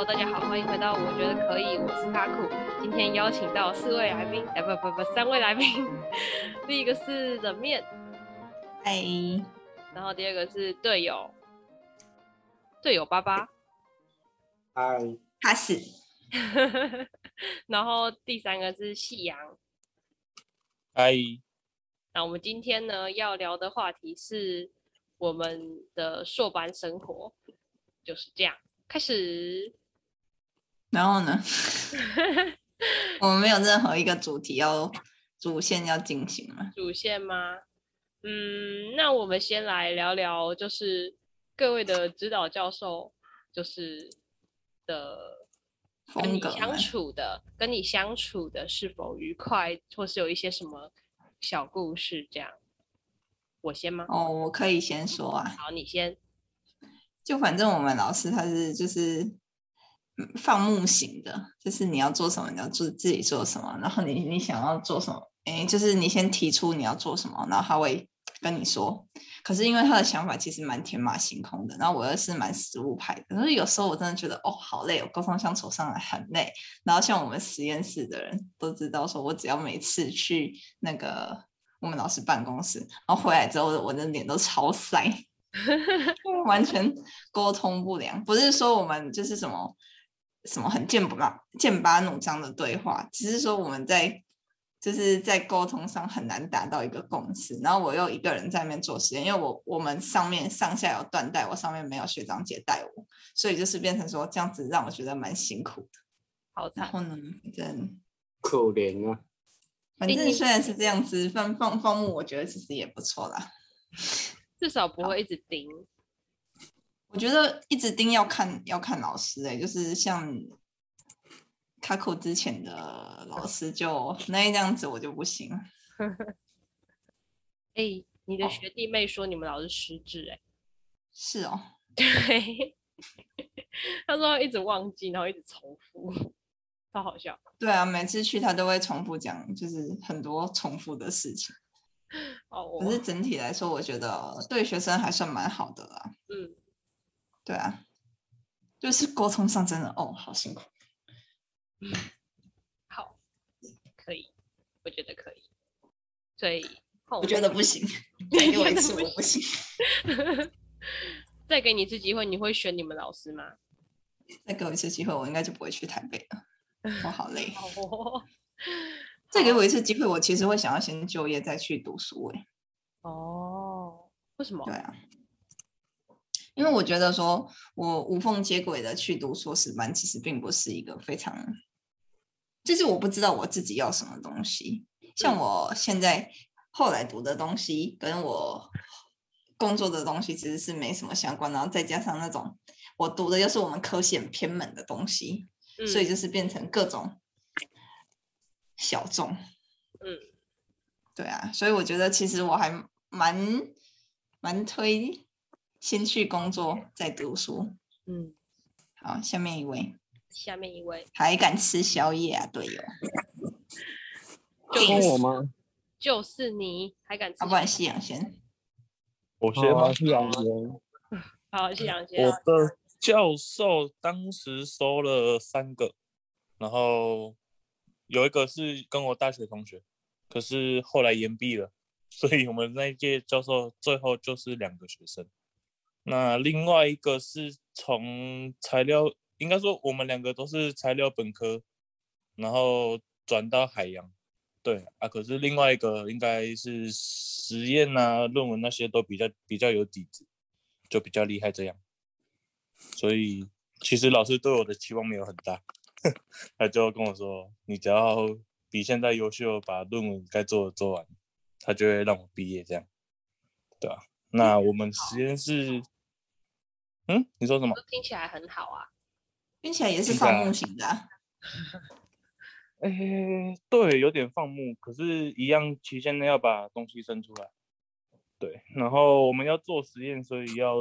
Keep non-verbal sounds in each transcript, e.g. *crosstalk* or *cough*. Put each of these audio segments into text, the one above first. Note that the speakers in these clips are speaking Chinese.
Hello，大家好，欢迎回到我觉得可以，我是卡酷。今天邀请到四位来宾，哎，不不不，三位来宾。第一个是冷面，嗨。然后第二个是队友，队友爸爸，嗨。他是。*laughs* 然后第三个是夕阳，嗨。那我们今天呢要聊的话题是我们的硕班生活，就是这样。开始，然后呢？*laughs* 我们没有任何一个主题要主线要进行了？主线吗？嗯，那我们先来聊聊，就是各位的指导教授，就是的跟你相处的，跟你相处的是否愉快，或是有一些什么小故事这样？我先吗？哦，我可以先说啊。好，你先。就反正我们老师他是就是放牧型的，就是你要做什么你要做自己做什么，然后你你想要做什么，哎，就是你先提出你要做什么，然后他会跟你说。可是因为他的想法其实蛮天马行空的，然后我又是蛮实务派的，所以有时候我真的觉得哦好累哦，沟通相处上来很累。然后像我们实验室的人都知道，说我只要每次去那个我们老师办公室，然后回来之后我的脸都超晒。*laughs* *laughs* 完全沟通不良，不是说我们就是什么什么很剑拔剑拔弩张的对话，只是说我们在就是在沟通上很难达到一个共识。然后我又一个人在那边做实验，因为我我们上面上下有断代，我上面没有学长姐带我，所以就是变成说这样子让我觉得蛮辛苦的。好惨，然后呢，真可怜啊。反正虽然是这样子放放放牧，我觉得其实也不错啦。*laughs* 至少不会一直盯。我觉得一直盯要看要看老师哎、欸，就是像卡口之前的老师就那样子，我就不行。哎、欸，你的学弟妹说你们老师失智哎、欸？是哦，*laughs* 对，*laughs* 他说一直忘记，然后一直重复，超好笑。对啊，每次去他都会重复讲，就是很多重复的事情。*laughs* 哦，可是整体来说，我觉得对学生还算蛮好的啦。嗯，对啊，就是沟通上真的哦，好辛苦。嗯，好，可以，我觉得可以。所以，我觉得不行，*laughs* 再给我一次，*laughs* 我不行。*laughs* 再给你一次机会，你会选你们老师吗？再给我一次机会，我应该就不会去台北了。我好累。哦再给我一次机会，我其实会想要先就业再去读书。哎，哦，为什么？对啊，因为我觉得说我无缝接轨的去读硕士班，其实并不是一个非常，就是我不知道我自己要什么东西。像我现在后来读的东西，跟我工作的东西其实是没什么相关，然后再加上那种我读的又是我们科系偏门的东西，所以就是变成各种。小众，嗯，对啊，所以我觉得其实我还蛮蛮推先去工作再读书，嗯，好，下面一位，下面一位还敢吃宵夜啊，队友？就是我吗？就是你还敢吃？要不然夕阳先，我先吗？夕阳先，好，夕阳先。我的教授当时收了三个，然后。有一个是跟我大学同学，可是后来延毕了，所以我们那一届教授最后就是两个学生。那另外一个是从材料，应该说我们两个都是材料本科，然后转到海洋。对啊，可是另外一个应该是实验啊、论文那些都比较比较有底子，就比较厉害这样。所以其实老师对我的期望没有很大。*laughs* 他就跟我说：“你只要比现在优秀，把论文该做的做完，他就会让我毕业。”这样，对啊。那我们实验室，嗯，你说什么？听起来很好啊，听起来也是放牧型的。哎、欸，对，有点放牧，可是，一样期限内要把东西生出来。对，然后我们要做实验，所以要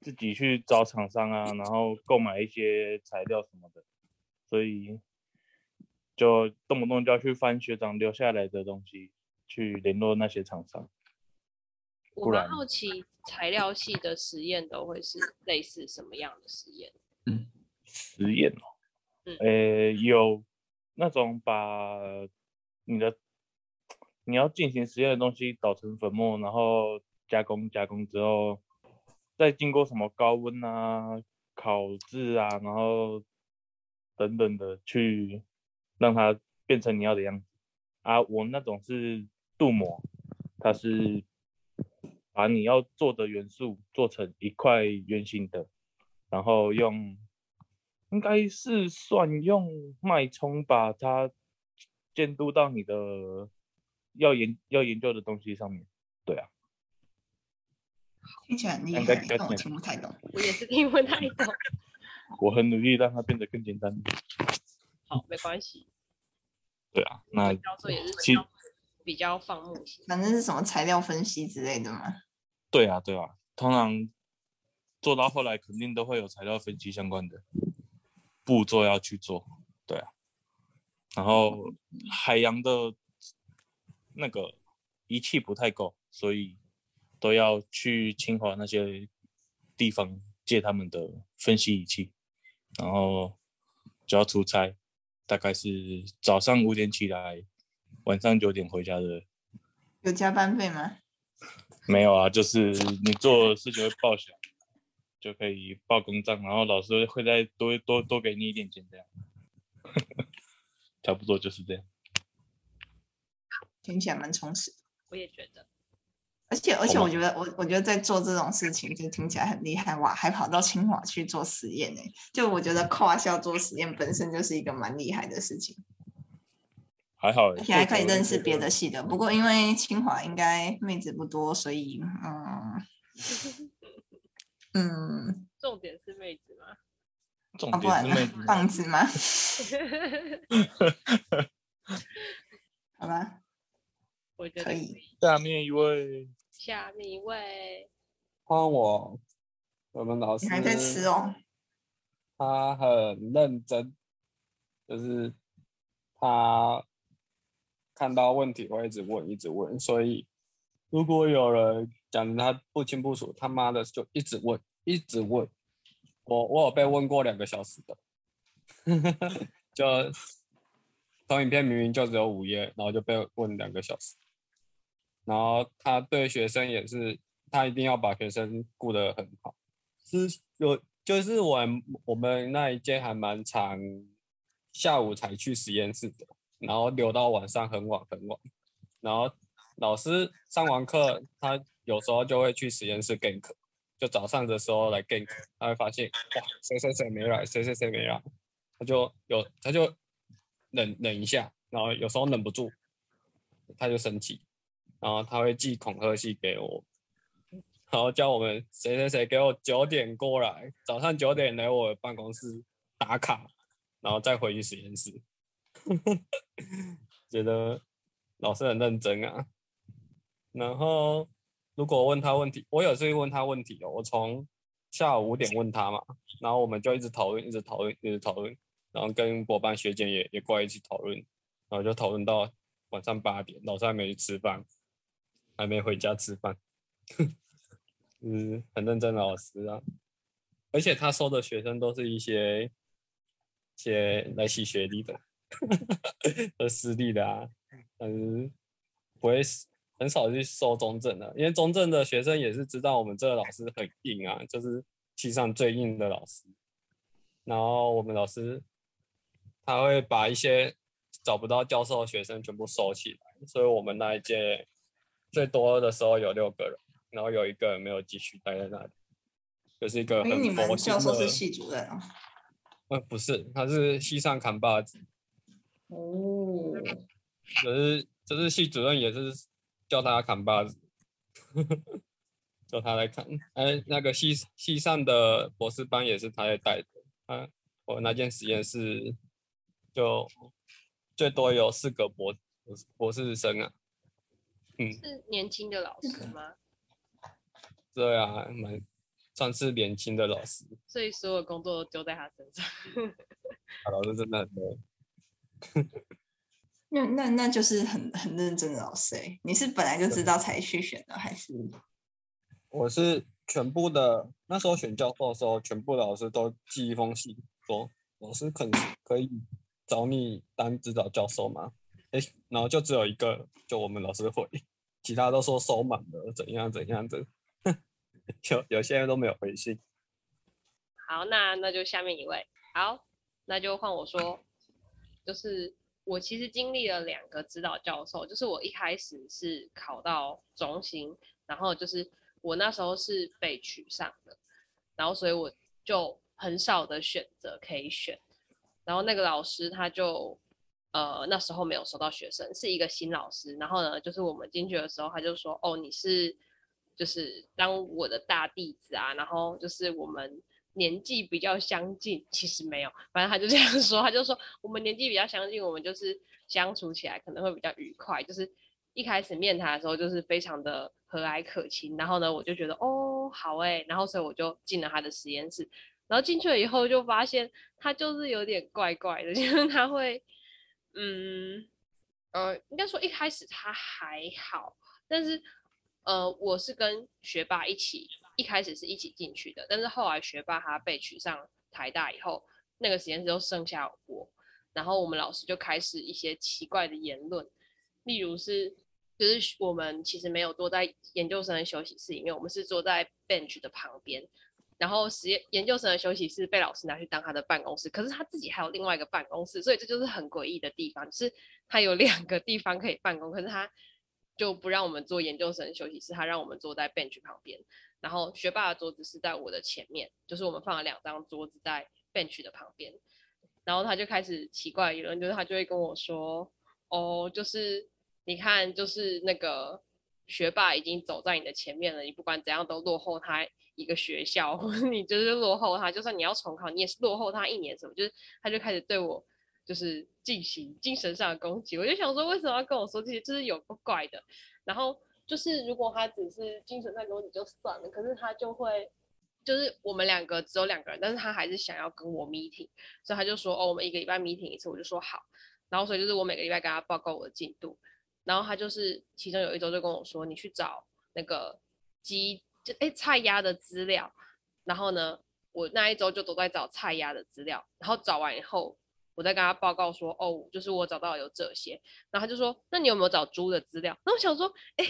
自己去找厂商啊，然后购买一些材料什么的。所以就动不动就要去翻学长留下来的东西，去联络那些厂商。我蛮好奇材料系的实验都会是类似什么样的实验？嗯，实验哦，嗯，呃，有那种把你的你要进行实验的东西捣成粉末，然后加工加工之后，再经过什么高温啊、烤制啊，然后等等的去让它变成你要的样子啊。我那种是镀膜，它是把你要做的元素做成一块圆形的，然后用。应该是算用脉冲把它监督到你的要研要研究的东西上面，对啊。听起来很厉害，但我听不太懂。我也是听不太懂。*laughs* 我很努力让它变得更简单。好，没关系。对啊，那教授也是比较放牧型。反正是什么材料分析之类的嘛？对啊，对啊，通常做到后来肯定都会有材料分析相关的。步骤要去做，对啊，然后海洋的那个仪器不太够，所以都要去清华那些地方借他们的分析仪器，然后就要出差，大概是早上五点起来，晚上九点回家的。有加班费吗？没有啊，就是你做事情会报销。就可以报公账，然后老师会再多多多给你一点钱，这样，*laughs* 差不多就是这样。听起来蛮充实的。我也觉得，而且而且我觉得我我觉得在做这种事情就听起来很厉害哇，还跑到清华去做实验呢。就我觉得跨校做实验本身就是一个蛮厉害的事情。还好，而且还可以认识别的系的。不过因为清华应该妹子不多，所以嗯。*laughs* 嗯，重点是妹子吗？重点是妹子，棒子吗？*laughs* 好吧，*laughs* 我觉得可以。下面一位，下面一位，换我。我们老师还在吃哦。他很认真，就是他看到问题会一直问，一直问，所以如果有人。讲他不清不楚，他妈的就一直问，一直问。我我有被问过两个小时的，*laughs* 就投影片明明就只有五页，然后就被问两个小时。然后他对学生也是，他一定要把学生顾得很好。是有就是我我们那一届还蛮长，下午才去实验室的，然后留到晚上很晚很晚。然后老师上完课，他。有时候就会去实验室 gank，就早上的时候来 gank，他会发现哇，谁谁谁没来，谁谁谁没来，他就有他就忍忍一下，然后有时候忍不住，他就生气，然后他会寄恐吓信给我，然后叫我们谁谁谁给我九点过来，早上九点来我办公室打卡，然后再回去实验室，*laughs* 觉得老师很认真啊，然后。如果问他问题，我有时候问他问题哦。我从下午五点问他嘛，然后我们就一直讨论，一直讨论，一直讨论，然后跟博班学姐也也过来一起讨论，然后就讨论到晚上八点，老师还没去吃饭，还没回家吃饭，嗯，*laughs* 很认真的老师啊，而且他收的学生都是一些些来洗学历的，和私立的啊，嗯，不会很少去收中正的，因为中正的学生也是知道我们这个老师很硬啊，就是系上最硬的老师。然后我们老师他会把一些找不到教授的学生全部收起来，所以我们那一届最多的时候有六个人，然后有一个人没有继续待在那里，就是一个很佛系的。你们教授是系主任啊？呃，不是，他是系上扛把子。哦。可是，就是系主任也是。叫他扛把子，叫他来扛。哎，那个系系上的博士班也是他在带的。啊，我那间实验室就最多有四个博博士生啊。嗯，是年轻的老师吗？*laughs* 对啊，蛮算是年轻的老师。所以所有工作都丢在他身上。*laughs* 老师真的很多。*laughs* 那那那就是很很认真的老师哎，你是本来就知道才去选的还是？我是全部的那时候选教授的时候，全部的老师都寄一封信，说，老师可可以找你当指导教授吗？哎，然后就只有一个，就我们老师回，其他都说收满了，怎样怎样的，*laughs* 有有些人都没有回信。好，那那就下面一位，好，那就换我说，就是我其实经历了两个指导教授，就是我一开始是考到中心，然后就是我那时候是被取上的，然后所以我就很少的选择可以选，然后那个老师他就。呃，那时候没有收到学生，是一个新老师。然后呢，就是我们进去的时候，他就说：“哦，你是就是当我的大弟子啊。”然后就是我们年纪比较相近，其实没有，反正他就这样 *laughs* 说。他就说我们年纪比较相近，我们就是相处起来可能会比较愉快。就是一开始面谈的时候，就是非常的和蔼可亲。然后呢，我就觉得哦，好诶。然后所以我就进了他的实验室。然后进去了以后，就发现他就是有点怪怪的，*laughs* 就是他会。嗯，呃，应该说一开始他还好，但是，呃，我是跟学霸一起，一开始是一起进去的，但是后来学霸他被取上台大以后，那个实验室就剩下我，然后我们老师就开始一些奇怪的言论，例如是，就是我们其实没有坐在研究生的休息室里面，我们是坐在 bench 的旁边。然后实验研究生的休息室被老师拿去当他的办公室，可是他自己还有另外一个办公室，所以这就是很诡异的地方，就是他有两个地方可以办公，可是他就不让我们坐研究生的休息室，他让我们坐在 bench 旁边。然后学霸的桌子是在我的前面，就是我们放了两张桌子在 bench 的旁边。然后他就开始奇怪议论，就是他就会跟我说：“哦，就是你看，就是那个学霸已经走在你的前面了，你不管怎样都落后他。”一个学校，*laughs* 你就是落后他，就算你要重考，你也是落后他一年。什么？就是他就开始对我就是进行精神上的攻击。我就想说，为什么要跟我说这些？就是有个怪的。然后就是如果他只是精神上攻击就算了，可是他就会就是我们两个只有两个人，但是他还是想要跟我 meeting，所以他就说哦，我们一个礼拜 meeting 一次，我就说好。然后所以就是我每个礼拜跟他报告我的进度。然后他就是其中有一周就跟我说，你去找那个鸡。就哎，菜鸭的资料，然后呢，我那一周就都在找菜鸭的资料，然后找完以后，我再跟他报告说，哦，就是我找到有这些，然后他就说，那你有没有找猪的资料？那我想说，哎，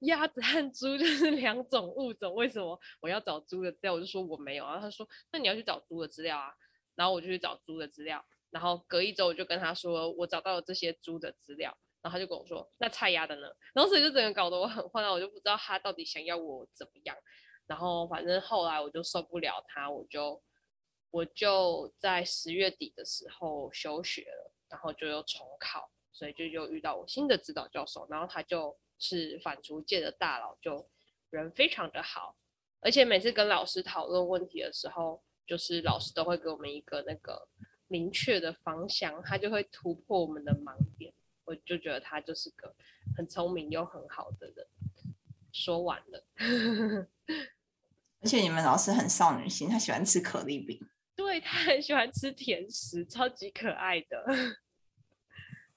鸭子和猪 *laughs* 就是两种物种，为什么我要找猪的资料？我就说我没有，然后他说，那你要去找猪的资料啊，然后我就去找猪的资料，然后隔一周我就跟他说，我找到了这些猪的资料。然后他就跟我说：“那菜鸭的呢？”然后所以就整个搞得我很混乱，我就不知道他到底想要我怎么样。然后反正后来我就受不了他，我就我就在十月底的时候休学了，然后就又重考，所以就又遇到我新的指导教授，然后他就是反刍界的大佬，就人非常的好，而且每次跟老师讨论问题的时候，就是老师都会给我们一个那个明确的方向，他就会突破我们的盲点。我就觉得他就是个很聪明又很好的人。说完了，*laughs* 而且你们老师很少女心，他喜欢吃可丽饼。对，他很喜欢吃甜食，超级可爱的。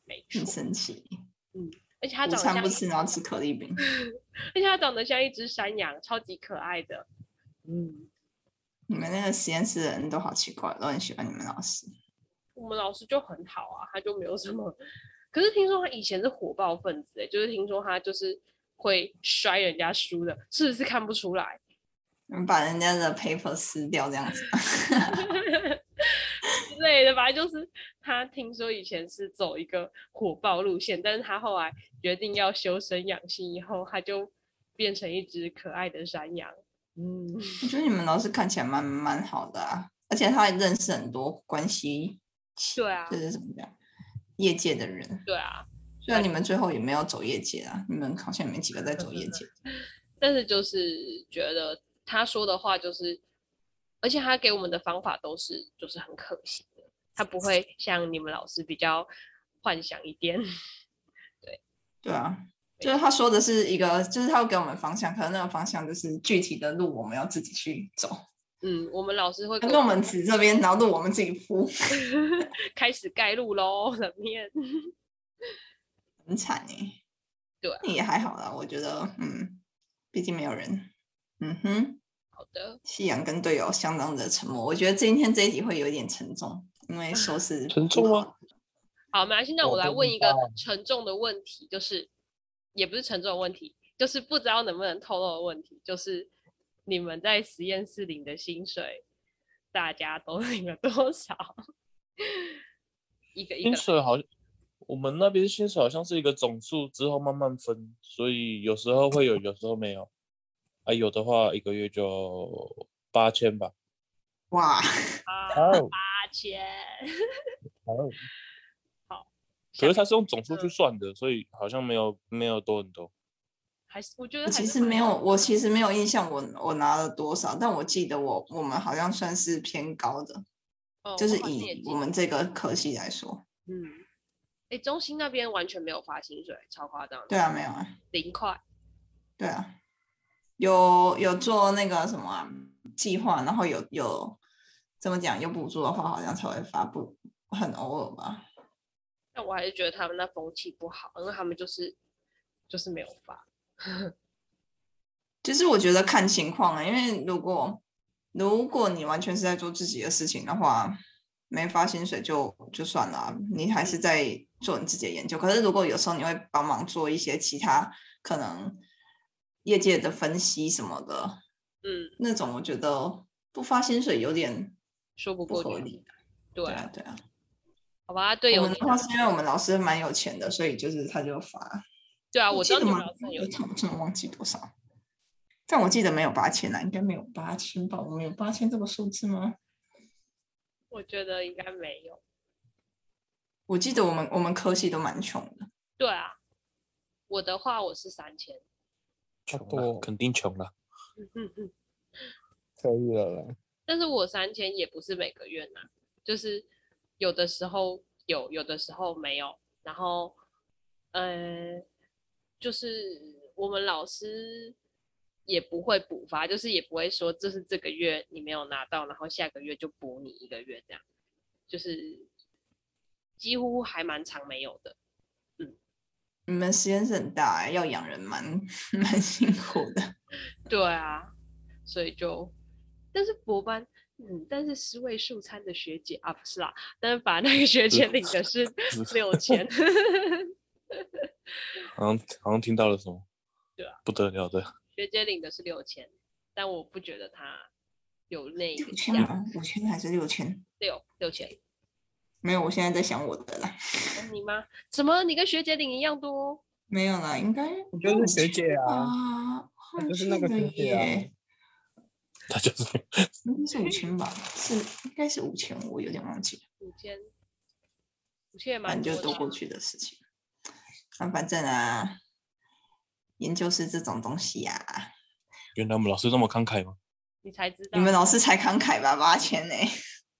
没错。很神奇。嗯，而且他长得像不吃，然后吃可丽饼。*laughs* 而且他长得像一只山羊，超级可爱的。嗯，你们那个实验室的人都好奇怪，都很喜欢你们老师。我们老师就很好啊，他就没有什么。可是听说他以前是火爆分子，哎，就是听说他就是会摔人家书的，是不是看不出来？把人家的 paper 撕掉这样子 *laughs* 之类的，反正就是他听说以前是走一个火爆路线，但是他后来决定要修身养性以后，他就变成一只可爱的山羊。嗯，我觉得你们老师看起来蛮蛮好的啊，而且他还认识很多关系。对啊，这是怎么讲？业界的人，对啊，虽然你们最后也没有走业界啊，你们好像也没几个在走业界，*laughs* 但是就是觉得他说的话就是，而且他给我们的方法都是就是很可行的，他不会像你们老师比较幻想一点，*laughs* 对，对啊，就是他说的是一个，就是他会给我们方向，可能那个方向就是具体的路我们要自己去走。嗯，我们老师会跟我们指这边，然后路我们自己铺，*laughs* *laughs* 开始盖路喽，冷面，很惨哎，对，也还好啦，我觉得，嗯，毕竟没有人，嗯哼，好的，夕阳跟队友相当的沉默。我觉得今天这一集会有点沉重，因为说是沉重吗？好，没关系。那我来问一个沉重的问题，就是也不是沉重的问题，就是不知道能不能透露的问题，就是你们在实验室领的薪水，大家都 *laughs* 领了多少？一个一个薪水好像。我们那边薪水好像是一个总数，之后慢慢分，所以有时候会有，有时候没有。啊，有的话一个月就八千吧。哇，*laughs* 八千。好。*laughs* 好。可是他是用总数去算的，所以好像没有没有多很多。还是我觉得其实没有，我其实没有印象我，我我拿了多少，但我记得我我们好像算是偏高的，哦、就是以我们这个科系来说，嗯。哎，中心那边完全没有发薪水，超夸张。对啊，没有啊，零块。对啊，有有做那个什么、啊、计划，然后有有怎么讲有补助的话，好像才会发布，很偶尔吧。但我还是觉得他们那风气不好，因为他们就是就是没有发。其实我觉得看情况啊，因为如果如果你完全是在做自己的事情的话。没发薪水就就算了，你还是在做你自己的研究。可是如果有时候你会帮忙做一些其他可能业界的分析什么的，嗯，那种我觉得不发薪水有点说不过去。对啊，对啊。好吧，对，我们的话是因为我们老师蛮有钱的，所以就是他就发。对啊，我记得你们老师有钱，我真的忘记多少。但我记得没有八千啊，应该没有八千吧？我们有八千这个数字吗？我觉得应该没有。我记得我们我们科系都蛮穷的。对啊，我的话我是三千。穷了，肯定穷了。嗯嗯嗯，*laughs* 可以了啦。但是我三千也不是每个月拿，就是有的时候有，有的时候没有。然后，呃，就是我们老师。也不会补发，就是也不会说这是这个月你没有拿到，然后下个月就补你一个月这样，就是几乎还蛮长没有的。嗯，你们实验室很大，要养人蛮 *laughs* 蛮辛苦的。*laughs* 对啊，所以就，但是博班，嗯，但是十位数餐的学姐啊，不是啦，但是把那个学姐领的是六千。*laughs* 好像好像听到了什么？对啊，不得了的。学姐领的是六千，但我不觉得她有那六千吗？五千还是六千？六六千，没有。我现在在想我的了。你吗？什么？你跟学姐领一样多？没有啦，应该我就是学姐啊，就是那个学姐啊。他 *laughs* 就是，*laughs* 应该是五千吧？是，应该是五千，我有点忘记了。五千，五千也蛮就多过去的事情。那反正啊。研究室这种东西呀、啊，原来我们老师这么慷慨吗？你才知道，你们老师才慷慨吧？八千呢？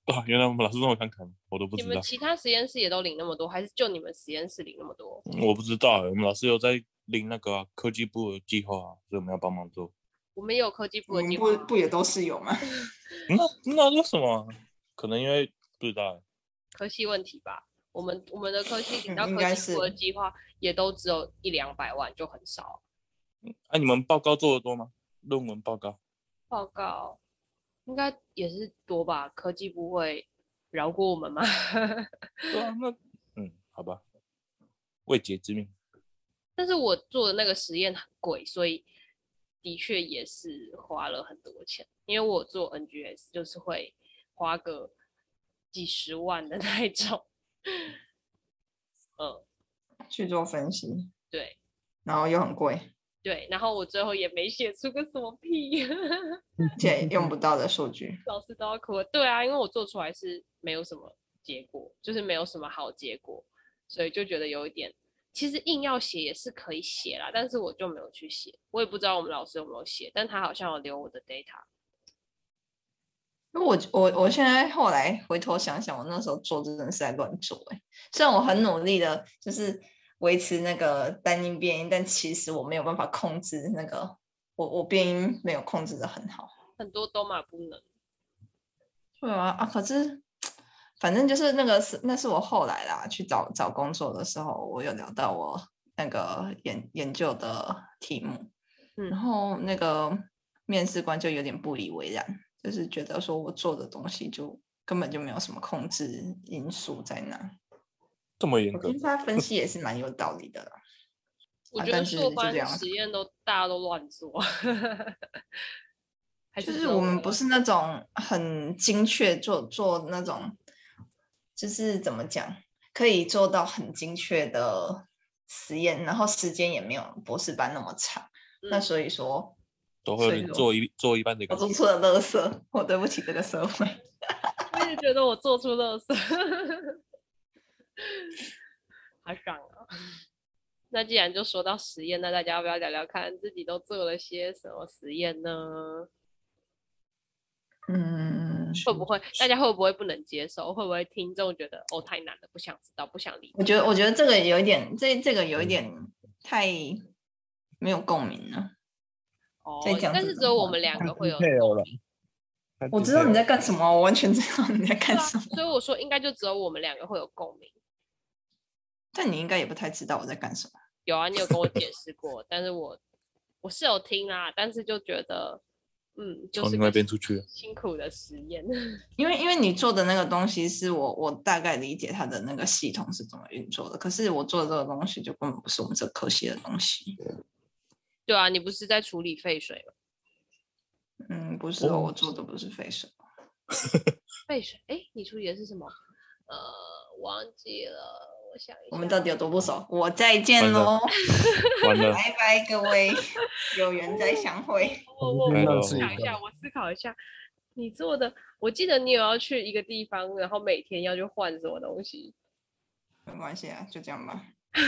哦，原来我们老师这么看看，我都不知道。你们其他实验室也都领那么多，还是就你们实验室领那么多？我不知道，我们老师有在领那个、啊、科技部的计划、啊，所以我们要帮忙做。我们也有科技部的计划，不不也都是有吗？*laughs* 那那为什么？可能因为不知道，科系问题吧。我们我们的科系领 *laughs* 到科技部的计划，也都只有一两百万，就很少。哎、啊，你们报告做的多吗？论文报告？报告应该也是多吧？科技不会饶过我们吗？*laughs* 对啊，那嗯，好吧，未解之谜。但是我做的那个实验很贵，所以的确也是花了很多钱。因为我做 NGS 就是会花个几十万的 *laughs* 那一种。嗯，去做分析，对，然后又很贵。对，然后我最后也没写出个什么屁，*laughs* 写用不到的数据，老师都要哭。对啊，因为我做出来是没有什么结果，就是没有什么好结果，所以就觉得有一点，其实硬要写也是可以写啦，但是我就没有去写，我也不知道我们老师有没有写，但他好像有留我的 data。因为我我我现在后来回头想想，我那时候做真的是在乱做哎，虽然我很努力的，就是。维持那个单音变音，但其实我没有办法控制那个，我我变音没有控制的很好，很多都嘛不能。对啊啊！可是反正就是那个是那是我后来啦，去找找工作的时候，我有聊到我那个研研究的题目，嗯，然后那个面试官就有点不以为然，就是觉得说我做的东西就根本就没有什么控制因素在那。这么严格？我觉得他分 *laughs* 析也是蛮有道理的啦。我觉得硕班实验都大家都乱做，*laughs* 就是我们不是那种很精确做做那种，就是怎么讲，可以做到很精确的实验，然后时间也没有博士班那么长。嗯、那所以说，都会做一做一半的。我做出了垃圾，我对不起这个社会。*laughs* 我也觉得我做出垃圾，*laughs* 好爽啊！那既然就说到实验，那大家要不要聊聊看自己都做了些什么实验呢？嗯，会不会大家会不会不能接受？会不会听众觉得哦太难了，不想知道，不想理？我觉得我觉得这个有一点，这这个有一点太没有共鸣了。哦，但是只有我们两个会有共鸣。我知道你在干什么，我完全知道你在干什么。所以我说应该就只有我们两个会有共鸣。但你应该也不太知道我在干什么。有啊，你有跟我解释过，但是我我是有听啊，但是就觉得，嗯，就是从另外一边出去辛苦的实验，*laughs* 因为因为你做的那个东西是我我大概理解它的那个系统是怎么运作的，可是我做的这个东西就根本不是我们这科系的东西。对啊，你不是在处理废水吗？嗯，不是，我做的不是废水。废水？哎，你处理的是什么？呃，忘记了。我，想一下，我们到底有多不熟？我再见喽，拜拜各位，有缘再相会。*laughs* 我我我思考一下，我思考一下，你做的，我记得你有要去一个地方，然后每天要去换什么东西？没关系啊，就这样吧。*laughs*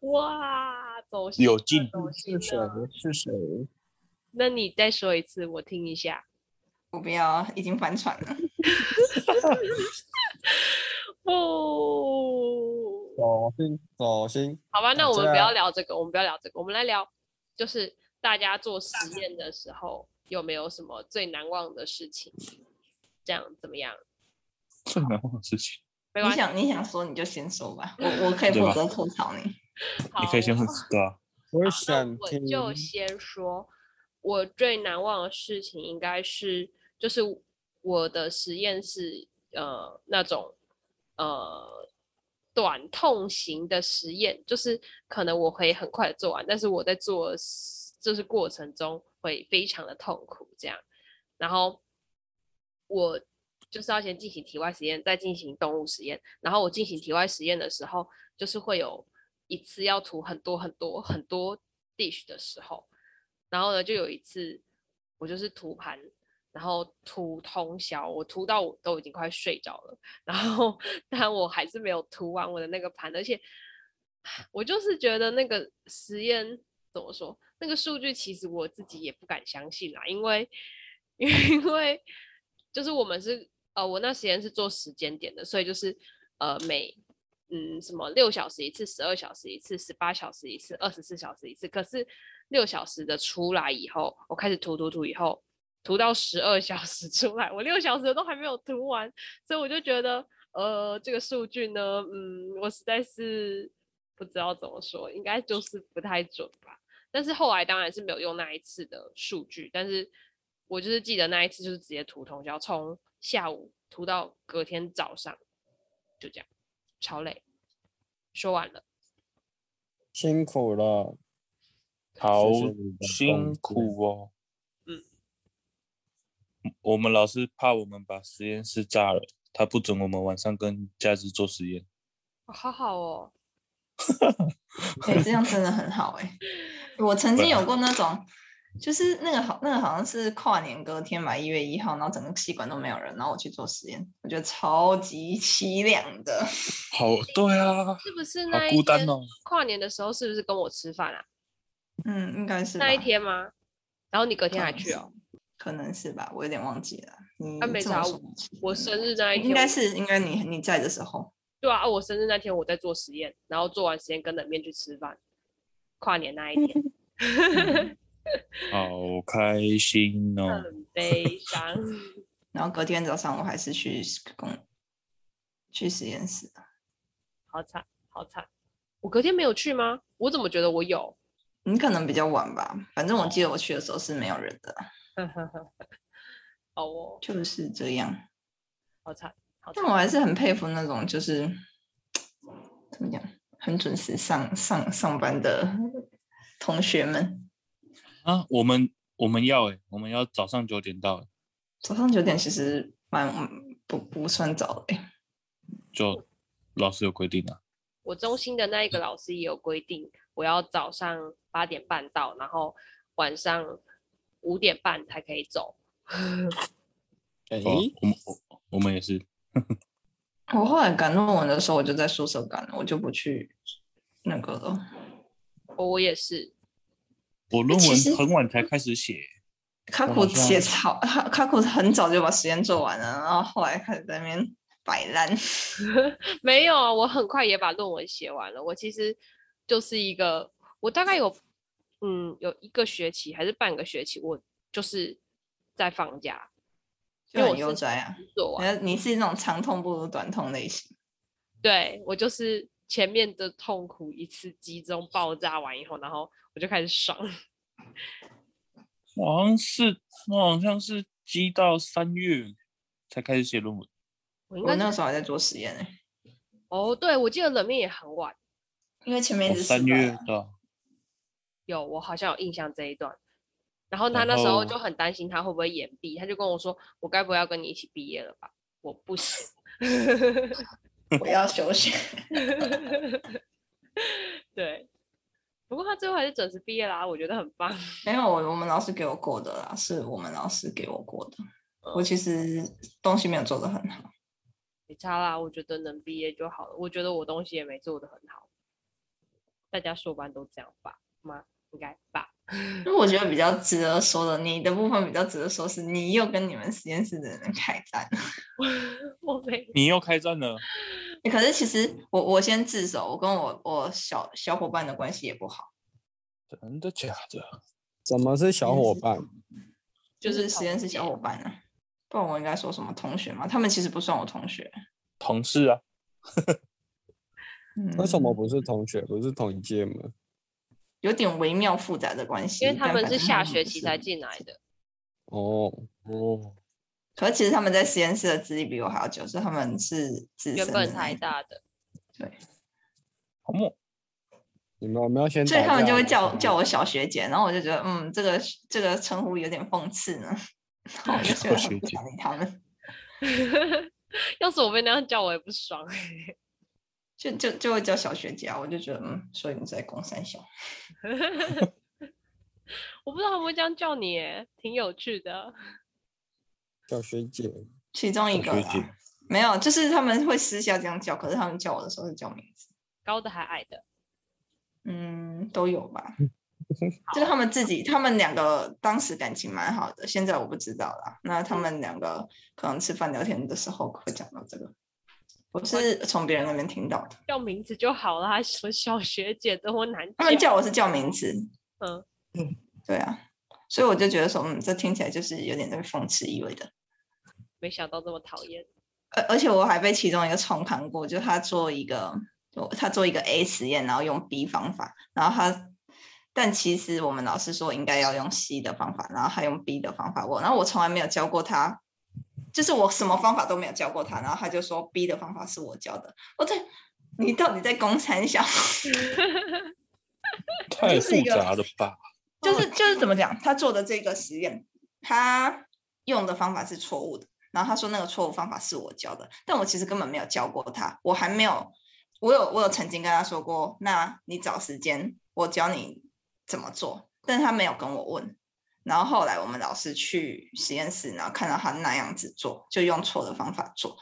哇，走有进步，是谁？是谁？那你再说一次，我听一下。我不要，已经翻船了。*laughs* 不，走心，走心。好吧，那我们不要聊这个，我们不要聊这个，我们来聊，就是大家做实验的时候有没有什么最难忘的事情？这样怎么样？最难忘的事情？你想你想说你就先说吧，我我可以负责吐槽你。你可以先负责啊。我想我就先说，我最难忘的事情应该是，就是我的实验室。呃，那种呃短痛型的实验，就是可能我可以很快做完，但是我在做就是过程中会非常的痛苦，这样。然后我就是要先进行体外实验，再进行动物实验。然后我进行体外实验的时候，就是会有一次要涂很多很多很多 dish 的时候，然后呢，就有一次我就是涂盘。然后涂通宵，我涂到我都已经快睡着了。*laughs* 然后，但我还是没有涂完我的那个盘，而且我就是觉得那个实验怎么说，那个数据其实我自己也不敢相信啦，因为 *laughs* 因为就是我们是呃，我那实验是做时间点的，所以就是呃每嗯什么六小时一次、十二小时一次、十八小时一次、二十四小时一次。可是六小时的出来以后，我开始涂涂涂以后。涂到十二小时出来，我六小时都还没有涂完，所以我就觉得，呃，这个数据呢，嗯，我实在是不知道怎么说，应该就是不太准吧。但是后来当然是没有用那一次的数据，但是我就是记得那一次就是直接涂通宵，从下午涂到隔天早上，就这样，超累。说完了，辛苦了，好辛苦哦。我们老师怕我们把实验室炸了，他不准我们晚上跟假日做实验。好好哦，*laughs* 对，这样真的很好哎。我曾经有过那种，就是那个好，那个好像是跨年隔天吧，一月一号，然后整个系馆都没有人，然后我去做实验，我觉得超级凄凉的。好，对啊，*laughs* 是不是那一天跨年的时候，是不是跟我吃饭啊？嗯，应该是那一天吗？然后你隔天还去哦？可能是吧，我有点忘记了。他没找我，我生日那一天，应该是应该你你在的时候。对啊，我生日那天我在做实验，然后做完实验跟冷面去吃饭，跨年那一天。*laughs* 好开心哦！很悲伤。*laughs* 然后隔天早上我还是去工去实验室。好惨，好惨！我隔天没有去吗？我怎么觉得我有？你可能比较晚吧，反正我记得我去的时候是没有人的。*laughs* 哦，就是这样。好惨，好惨。但我还是很佩服那种就是怎么讲，很准时上上上班的同学们。啊，我们我们要哎，我们要早上九点到。早上九点其实蛮不不算早的。就老师有规定啊。我中心的那一个老师也有规定，我要早上八点半到，然后晚上五点半才可以走。哎、*laughs* 欸哦，我们我我们也是。我后来赶论文的时候，我就在宿舍赶了，我就不去那个了。我也是。我论文很晚才开始写。卡库写草，卡库很早就把实验做完了，然后后来开始在那边。摆烂，*laughs* 没有啊！我很快也把论文写完了。我其实就是一个，我大概有，嗯，有一个学期还是半个学期，我就是在放假，就很悠哉啊。做完，你是那种长痛不如短痛类型。*laughs* 对，我就是前面的痛苦一次集中爆炸完以后，然后我就开始爽。我 *laughs* 好像是，我好像是积到三月才开始写论文。我那时候还在做实验呢、欸。哦，对，我记得冷面也很晚，因为前面是三月的。有，我好像有印象这一段。然后他那时候就很担心他会不会延毕，他就跟我说：“我该不会要跟你一起毕业了吧？”我不行，*laughs* 我要休息。*laughs* 对，不过他最后还是准时毕业啦，我觉得很棒。没有，我我们老师给我过的啦，是我们老师给我过的。我其实东西没有做的很好。没差啦，我觉得能毕业就好了。我觉得我东西也没做的很好，大家硕班都这样吧？吗？应该吧？那我觉得比较值得说的，你的部分比较值得说，是你又跟你们实验室的人开战了。*laughs* 我没，你又开战了。*laughs* 可是其实我我先自首，我跟我我小小伙伴的关系也不好。真的假的？怎么是小伙伴？*laughs* 就是实验室小伙伴啊。不然我应该说什么同学嘛？他们其实不算我同学，同事啊。为什么不是同学？不是同一届吗？有点微妙复杂的关系，因为他们是下学期才进来的。哦哦。可是其实他们在实验室的资历比我还要久，所以他们是原本台大的。对。*laughs* 好木。你们我们要先？所以他们就会叫叫我小学姐，然后我就觉得，嗯，这个这个称呼有点讽刺呢。我就觉得很不想理他们。*laughs* 要是我被那样叫，我也不爽。就就就会叫小学姐啊，我就觉得嗯，所以你在公三小。*laughs* 我不知道会不会这样叫你耶，挺有趣的。小学姐，其中一个没有，就是他们会私下这样叫，可是他们叫我的时候是叫名字。高的还矮的？嗯，都有吧。*laughs* 就是他们自己，他们两个当时感情蛮好的，现在我不知道啦。那他们两个可能吃饭聊天的时候会讲到这个，我是从别人那边听到的。叫名字就好了，什么小学姐这么难叫。他们叫我是叫名字，嗯嗯，对啊，所以我就觉得说，嗯，这听起来就是有点那个讽刺意味的。没想到这么讨厌，而而且我还被其中一个重看过，就他做一个，他做一个 A 实验，然后用 B 方法，然后他。但其实我们老师说应该要用 C 的方法，然后他用 B 的方法。我，然后我从来没有教过他，就是我什么方法都没有教过他，然后他就说 B 的方法是我教的。我在，你到底在攻三小？太复杂了吧？就是就是怎么讲？他做的这个实验，他用的方法是错误的，然后他说那个错误方法是我教的，但我其实根本没有教过他，我还没有，我有我有曾经跟他说过，那你找时间我教你。怎么做？但是他没有跟我问。然后后来我们老师去实验室，然后看到他那样子做，就用错的方法做。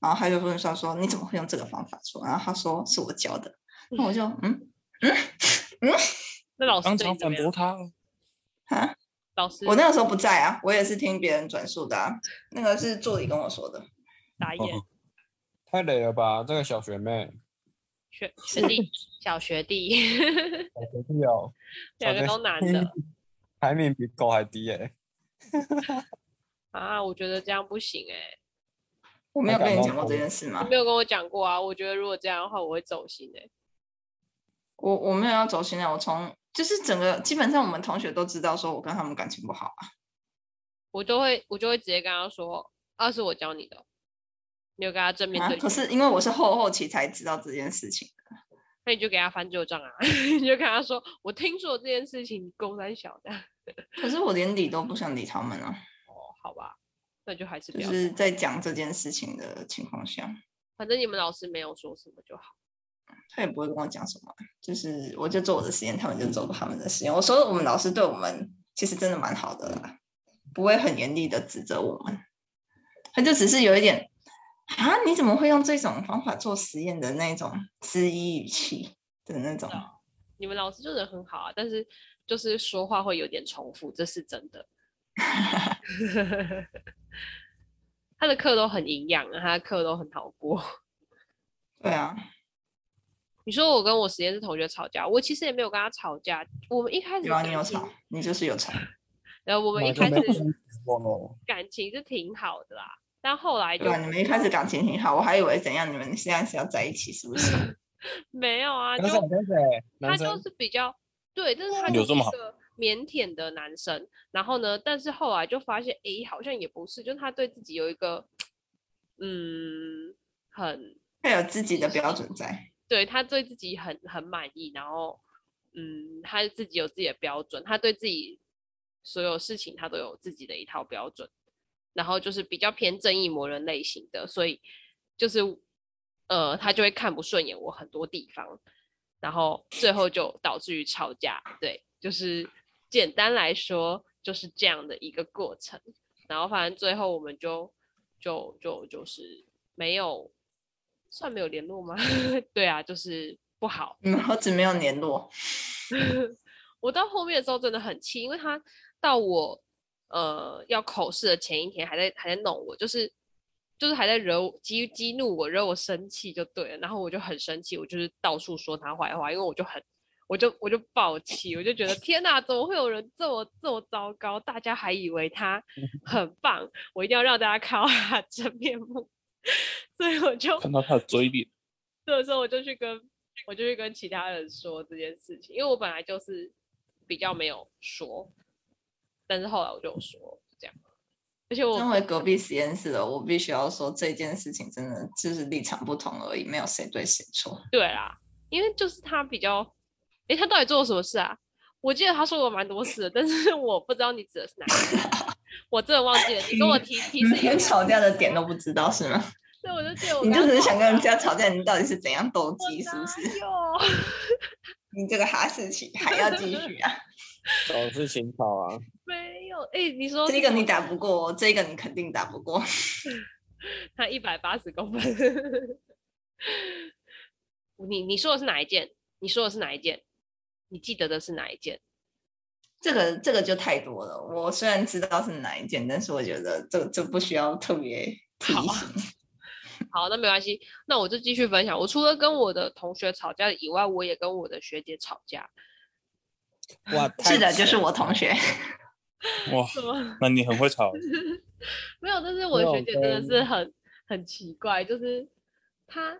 然后他就问说：“说你怎么会用这个方法做？”然后他说：“是我教的。”那我就嗯嗯嗯。那老师当场反驳他啊？老师，我那个时候不在啊，我也是听别人转述的啊。那个是助理跟我说的。打野。太累了吧，这个小学妹。学学弟，小学弟，小学弟哦，两个都男的，排名比狗还低哎！啊，我觉得这样不行哎！我没有跟你讲过这件事吗？你没有跟我讲过啊！我觉得如果这样的话，我会走心哎。我我没有要走心啊！我从就是整个基本上我们同学都知道，说我跟他们感情不好啊。我就会我就会直接跟他说，啊，是我教你的，你有跟他正面对、啊。可是因为我是后后期才知道这件事情的，那你就给他翻旧账啊，*laughs* 你就跟他说，我听说这件事情，公三小的。可是我连理都不想理他们啊。哦，好吧，那就还是就是在讲这件事情的情况下，反正你们老师没有说什么就好。他也不会跟我讲什么，就是我就做我的实验，他们就做他们的实验。我说我们老师对我们其实真的蛮好的啦。不会很严厉的指责我们，他就只是有一点啊，你怎么会用这种方法做实验的那种质疑语气的那种。你们老师就人很好啊，但是就是说话会有点重复，这是真的。*laughs* *laughs* 他的课都很营养，他的课都很好过。*laughs* 对啊，你说我跟我实验室同学吵架，我其实也没有跟他吵架。我们一开始有啊，你有吵，你就是有吵。然后我们一开始感情是挺好的啦，但后来就对啊，你们一开始感情挺好，我还以为怎样，你们现在是要在一起是不是？没有啊，就他就是比较对，但是他就是一个腼腆的男生。然后呢，但是后来就发现，哎，好像也不是，就是他对自己有一个嗯，很他有自己的标准在，对他对自己很很满意，然后嗯，他自己有自己的标准，他对自己。所有事情他都有自己的一套标准，然后就是比较偏正义魔人类型的，所以就是呃，他就会看不顺眼我很多地方，然后最后就导致于吵架。对，就是简单来说就是这样的一个过程。然后反正最后我们就就就就是没有算没有联络吗？*laughs* 对啊，就是不好。嗯，何止没有联络。*laughs* 我到后面的时候真的很气，因为他。到我呃要口试的前一天，还在还在弄我，就是就是还在惹激激怒我，惹我生气就对了。然后我就很生气，我就是到处说他坏话，因为我就很我就我就爆气，我就觉得天哪，怎么会有人这么这么糟糕？大家还以为他很棒，我一定要让大家看到他真面目。*laughs* 所以我就看到他的嘴脸，这个时候我就去跟我就去跟其他人说这件事情，因为我本来就是比较没有说。但是后来我就说而且我身为隔壁实验室的，我必须要说这件事情真的就是立场不同而已，没有谁对谁错。对啦，因为就是他比较，诶，他到底做了什么事啊？我记得他说过蛮多次的，但是我不知道你指的是哪个，我真的忘记了。你跟我提 *laughs* 提示，连吵架的点都不知道是吗？对，我就记得 *laughs* 我。你就只是想跟人家吵架，你到底是怎样斗鸡？是不是？*laughs* 你这个哈士奇还要继续啊？找事情吵啊？没有，哎、欸，你说这个你打不过，这个你肯定打不过。*laughs* 他一百八十公分。你你说的是哪一件？你说的是哪一件？你记得的是哪一件？这个这个就太多了。我虽然知道是哪一件，但是我觉得这这不需要特别 *laughs* 提醒。好，*laughs* 好，那没关系。那我就继续分享。我除了跟我的同学吵架以外，我也跟我的学姐吵架。哇，是的，就是我同学。*laughs* 哇，那你很会吵。*laughs* 没有，但是我的学姐真的是很很奇怪，就是她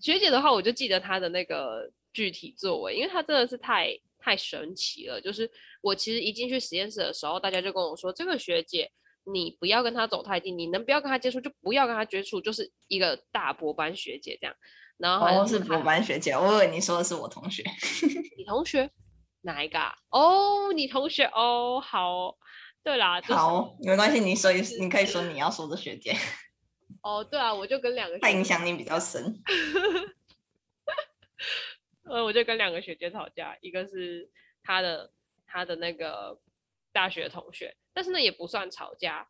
学姐的话，我就记得她的那个具体作为，因为她真的是太太神奇了。就是我其实一进去实验室的时候，大家就跟我说，这个学姐你不要跟她走太近，你能不要跟她接触就不要跟她接触，就是一个大博班学姐这样。然后好像是博班学姐，我以为你说的是我同学。你同学？哪一个啊？哦，你同学哦，好，对啦，就是、好，没关系，你说你可以说你要说的学姐。*laughs* 哦，对啊，我就跟两个他影响你比较深。呃，我就跟两个学姐吵架，一个是他的他的那个大学同学，但是呢也不算吵架，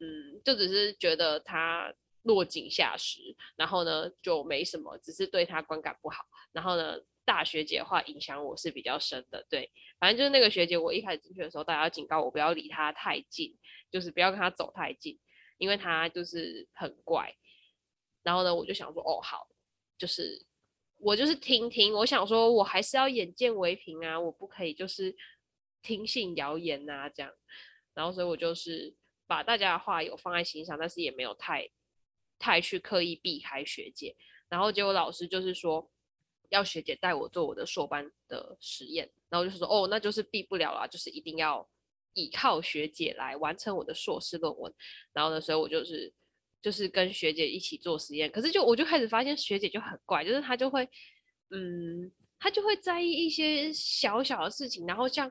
嗯，就只是觉得他落井下石，然后呢就没什么，只是对他观感不好，然后呢。大学姐的话影响我是比较深的，对，反正就是那个学姐，我一开始进去的时候，大家警告我不要离她太近，就是不要跟她走太近，因为她就是很怪。然后呢，我就想说，哦，好，就是我就是听听，我想说我还是要眼见为凭啊，我不可以就是听信谣言啊这样。然后所以我就是把大家的话有放在心上，但是也没有太太去刻意避开学姐。然后结果老师就是说。要学姐带我做我的硕班的实验，然后就是说，哦，那就是避不了了，就是一定要依靠学姐来完成我的硕士论文。然后呢，所以我就是就是跟学姐一起做实验。可是就我就开始发现学姐就很怪，就是她就会，嗯，她就会在意一些小小的事情，然后像，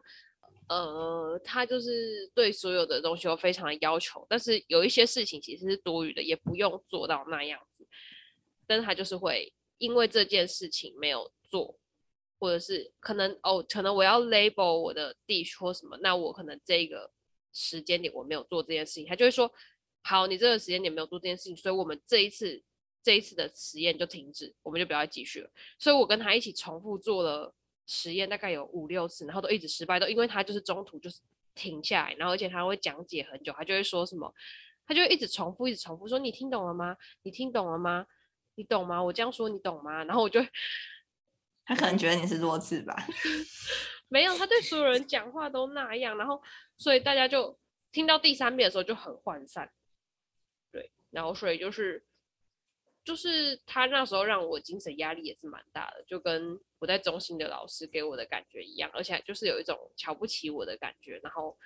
呃，她就是对所有的东西都非常的要求，但是有一些事情其实是多余的，也不用做到那样子。但是她就是会因为这件事情没有做。或者是可能哦，可能我要 label 我的 d 或什么，那我可能这个时间点我没有做这件事情，他就会说，好，你这个时间点没有做这件事情，所以我们这一次这一次的实验就停止，我们就不要再继续了。所以我跟他一起重复做了实验，大概有五六次，然后都一直失败，都因为他就是中途就是停下来，然后而且他会讲解很久，他就会说什么，他就一直重复，一直重复说，你听懂了吗？你听懂了吗？你懂吗？我这样说你懂吗？然后我就。*laughs* 他可能觉得你是弱智吧？*laughs* 没有，他对所有人讲话都那样，然后所以大家就听到第三遍的时候就很涣散。对，然后所以就是就是他那时候让我精神压力也是蛮大的，就跟我在中心的老师给我的感觉一样，而且就是有一种瞧不起我的感觉，然后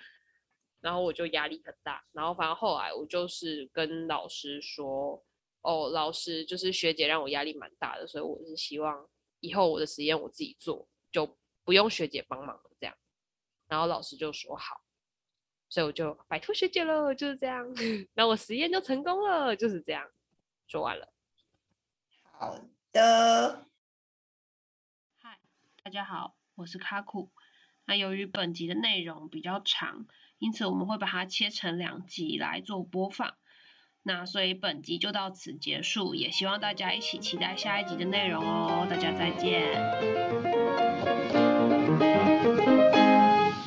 然后我就压力很大，然后反正后来我就是跟老师说，哦，老师就是学姐让我压力蛮大的，所以我是希望。以后我的实验我自己做，就不用学姐帮忙了。这样，然后老师就说好，所以我就摆脱学姐了，就是这样。*laughs* 那我实验就成功了，就是这样。说完了。好的。嗨，大家好，我是卡库。那由于本集的内容比较长，因此我们会把它切成两集来做播放。那所以本集就到此结束，也希望大家一起期待下一集的内容哦，大家再见。